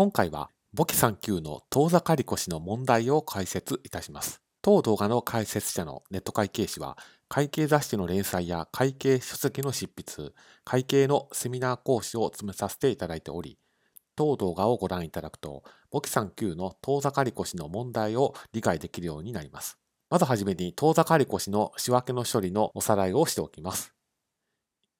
今回は簿記3級の当座借越しの問題を解説いたします。当動画の解説者のネット会計士は、会計雑誌の連載や会計書籍の執筆、会計のセミナー講師を務めさせていただいており、当動画をご覧いただくと、簿記3級の当座借越しの問題を理解できるようになります。まずはじめに当座借越しの仕分けの処理のおさらいをしておきます。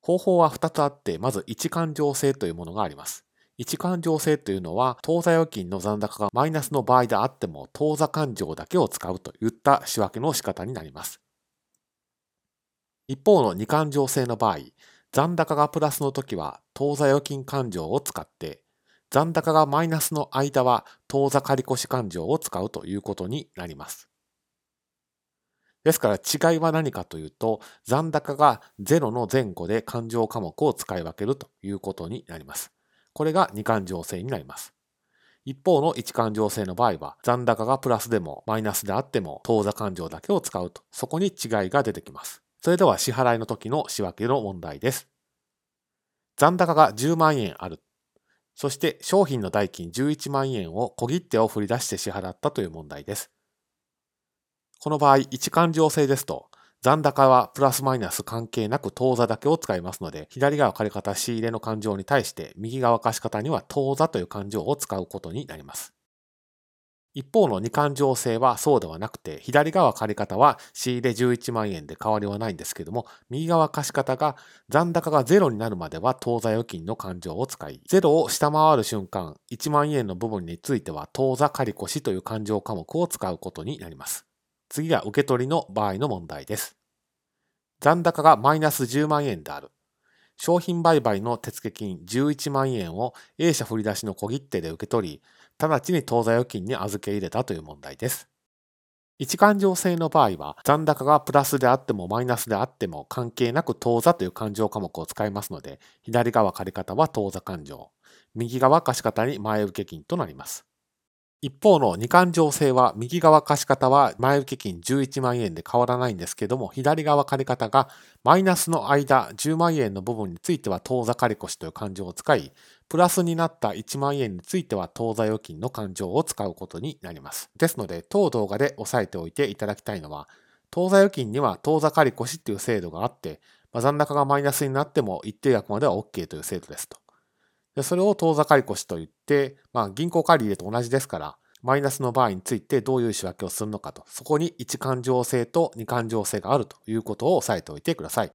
方法は2つあって、まず一勘定制というものがあります。一勘定制というのは、当座預金の残高がマイナスの場合であっても、当座勘定だけを使うといった仕分けの仕方になります。一方の二勘定制の場合、残高がプラスの時は当座預金勘定を使って、残高がマイナスの間は当座借越勘定を使うということになります。ですから違いは何かというと、残高が0の前後で勘定科目を使い分けるということになります。これが二勘定制になります。一方の一勘定制の場合は、残高がプラスでもマイナスであっても当座勘定だけを使うと、そこに違いが出てきます。それでは支払いの時の仕分けの問題です。残高が10万円ある。そして商品の代金11万円を小切手を振り出して支払ったという問題です。この場合、一勘定制ですと、残高はプラスマイナス関係なく当座だけを使いますので、左側借方仕入れの勘定に対して右側貸方には当座という勘定を使うことになります。一方の二勘定制はそうではなくて、左側借方は仕入れ11万円で変わりはないんですけども、右側貸方が残高が0になるまでは当座預金の勘定を使い、0を下回る瞬間、1万円の部分については当座借越という勘定科目を使うことになります。次が受け取りの場合の問題です。残高がマイナス10万円である。商品売買の手付金11万円を A 社振り出しの小切手で受け取り、直ちに当座預金に預け入れたという問題です。一勘定制の場合は、残高がプラスであってもマイナスであっても関係なく当座という勘定科目を使いますので、左側借方は当座勘定、右側貸方に前受金となります。一方の二勘定制は右側貸方は前受金11万円で変わらないんですけども、左側借方がマイナスの間10万円の部分については当座借越という勘定を使い、プラスになった1万円については当座預金の勘定を使うことになります。ですので、当動画で押さえておいていただきたいのは、当座預金には当座借越っていう制度があって、残高がマイナスになっても一定額までは OK という制度ですと。でそれを当座借越といって、まあ、銀行借り入れと同じですから、マイナスの場合についてどういう仕分けをするのかと、そこに一勘定性と二勘定性があるということを押さえておいてください。